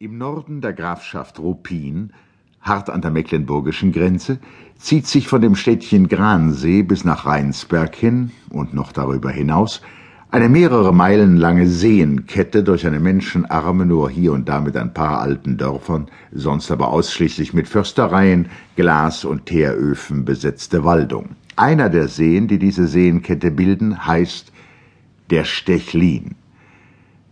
Im Norden der Grafschaft Ruppin, hart an der mecklenburgischen Grenze, zieht sich von dem Städtchen Gransee bis nach Rheinsberg hin und noch darüber hinaus eine mehrere Meilen lange Seenkette durch eine menschenarme, nur hier und da mit ein paar alten Dörfern, sonst aber ausschließlich mit Förstereien, Glas- und Teeröfen besetzte Waldung. Einer der Seen, die diese Seenkette bilden, heißt der Stechlin.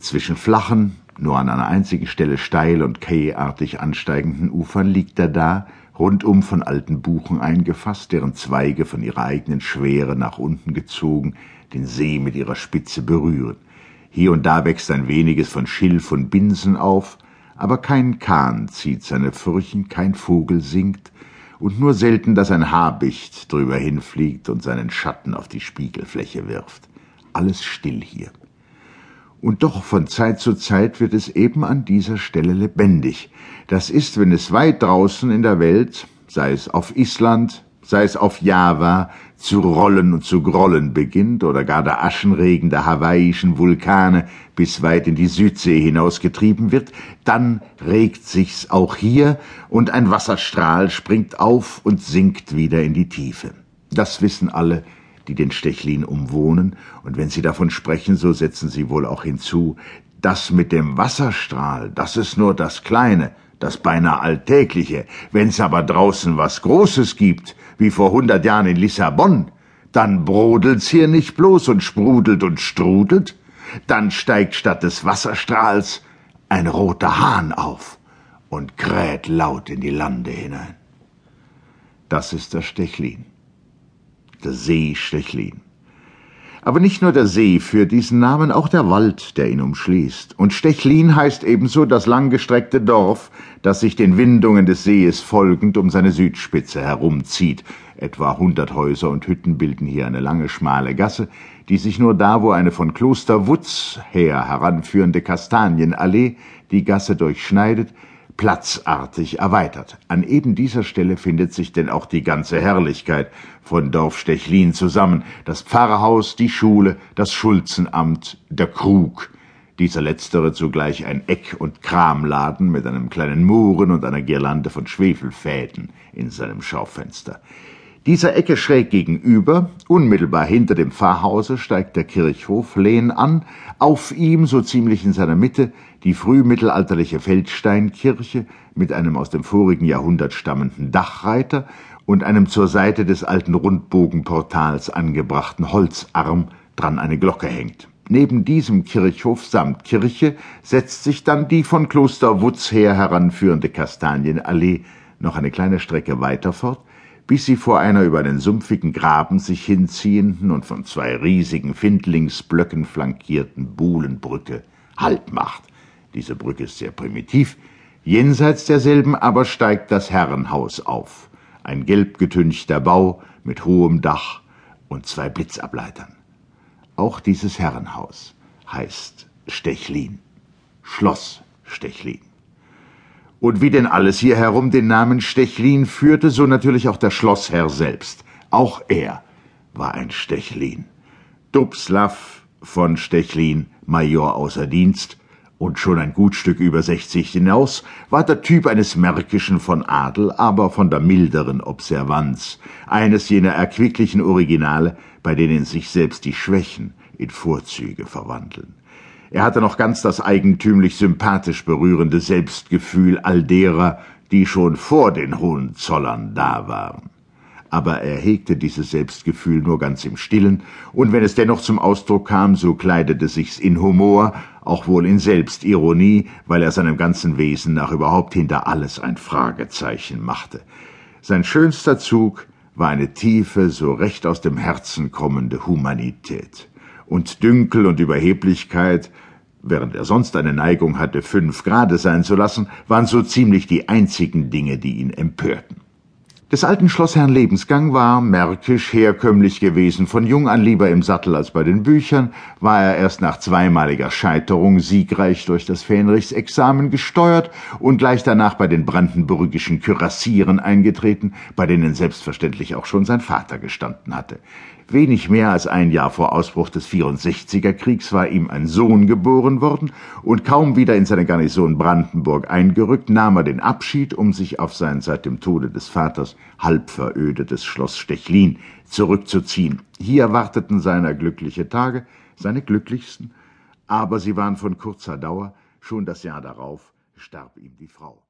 Zwischen flachen, nur an einer einzigen Stelle steil und quaiartig ansteigenden Ufern liegt er da, rundum von alten Buchen eingefasst, deren Zweige von ihrer eigenen Schwere nach unten gezogen den See mit ihrer Spitze berühren. Hier und da wächst ein weniges von Schilf und Binsen auf, aber kein Kahn zieht seine Furchen, kein Vogel singt, und nur selten, dass ein Habicht drüber hinfliegt und seinen Schatten auf die Spiegelfläche wirft. Alles still hier. Und doch von Zeit zu Zeit wird es eben an dieser Stelle lebendig. Das ist, wenn es weit draußen in der Welt, sei es auf Island, sei es auf Java, zu rollen und zu grollen beginnt oder gar der Aschenregen der hawaiischen Vulkane bis weit in die Südsee hinausgetrieben wird, dann regt sich's auch hier und ein Wasserstrahl springt auf und sinkt wieder in die Tiefe. Das wissen alle, die den Stechlin umwohnen, und wenn sie davon sprechen, so setzen sie wohl auch hinzu, das mit dem Wasserstrahl, das ist nur das Kleine, das beinahe Alltägliche. Wenn's aber draußen was Großes gibt, wie vor hundert Jahren in Lissabon, dann brodelt's hier nicht bloß und sprudelt und strudelt, dann steigt statt des Wasserstrahls ein roter Hahn auf und kräht laut in die Lande hinein. Das ist der Stechlin der See Stechlin. Aber nicht nur der See führt diesen Namen, auch der Wald, der ihn umschließt. Und Stechlin heißt ebenso das langgestreckte Dorf, das sich den Windungen des Sees folgend um seine Südspitze herumzieht. Etwa hundert Häuser und Hütten bilden hier eine lange, schmale Gasse, die sich nur da, wo eine von Kloster Wutz her heranführende Kastanienallee die Gasse durchschneidet, platzartig erweitert. An eben dieser Stelle findet sich denn auch die ganze Herrlichkeit von Dorf Stechlin zusammen. Das Pfarrhaus, die Schule, das Schulzenamt, der Krug. Dieser letztere zugleich ein Eck- und Kramladen mit einem kleinen Muren und einer Girlande von Schwefelfäden in seinem Schaufenster. Dieser Ecke schräg gegenüber, unmittelbar hinter dem Pfarrhause, steigt der Kirchhof Lehn an, auf ihm, so ziemlich in seiner Mitte, die frühmittelalterliche Feldsteinkirche mit einem aus dem vorigen Jahrhundert stammenden Dachreiter und einem zur Seite des alten Rundbogenportals angebrachten Holzarm, dran eine Glocke hängt. Neben diesem Kirchhof samt Kirche setzt sich dann die von Kloster Wutz her heranführende Kastanienallee noch eine kleine Strecke weiter fort, bis sie vor einer über einen sumpfigen Graben sich hinziehenden und von zwei riesigen Findlingsblöcken flankierten Buhlenbrücke Halt macht. Diese Brücke ist sehr primitiv. Jenseits derselben aber steigt das Herrenhaus auf. Ein gelb getünchter Bau mit hohem Dach und zwei Blitzableitern. Auch dieses Herrenhaus heißt Stechlin. Schloss Stechlin. Und wie denn alles hier herum den Namen Stechlin führte, so natürlich auch der Schlossherr selbst. Auch er war ein Stechlin. Dubslav von Stechlin, Major außer Dienst, und schon ein gut Stück über sechzig hinaus, war der Typ eines Märkischen von Adel, aber von der milderen Observanz, eines jener erquicklichen Originale, bei denen sich selbst die Schwächen in Vorzüge verwandeln. Er hatte noch ganz das eigentümlich sympathisch berührende Selbstgefühl all derer, die schon vor den Hohenzollern da waren. Aber er hegte dieses Selbstgefühl nur ganz im Stillen, und wenn es dennoch zum Ausdruck kam, so kleidete sich's in Humor, auch wohl in Selbstironie, weil er seinem ganzen Wesen nach überhaupt hinter alles ein Fragezeichen machte. Sein schönster Zug war eine tiefe, so recht aus dem Herzen kommende Humanität und Dünkel und Überheblichkeit, während er sonst eine Neigung hatte, fünf Grade sein zu lassen, waren so ziemlich die einzigen Dinge, die ihn empörten. Des alten Schlossherrn Lebensgang war märkisch herkömmlich gewesen, von jung an lieber im Sattel als bei den Büchern, war er erst nach zweimaliger Scheiterung siegreich durch das Fähnrichsexamen gesteuert und gleich danach bei den brandenburgischen Kürassieren eingetreten, bei denen selbstverständlich auch schon sein Vater gestanden hatte. Wenig mehr als ein Jahr vor Ausbruch des 64er Kriegs war ihm ein Sohn geboren worden, und kaum wieder in seine Garnison Brandenburg eingerückt, nahm er den Abschied, um sich auf sein seit dem Tode des Vaters halb verödetes Schloss Stechlin zurückzuziehen. Hier warteten seiner glückliche Tage, seine glücklichsten, aber sie waren von kurzer Dauer, schon das Jahr darauf starb ihm die Frau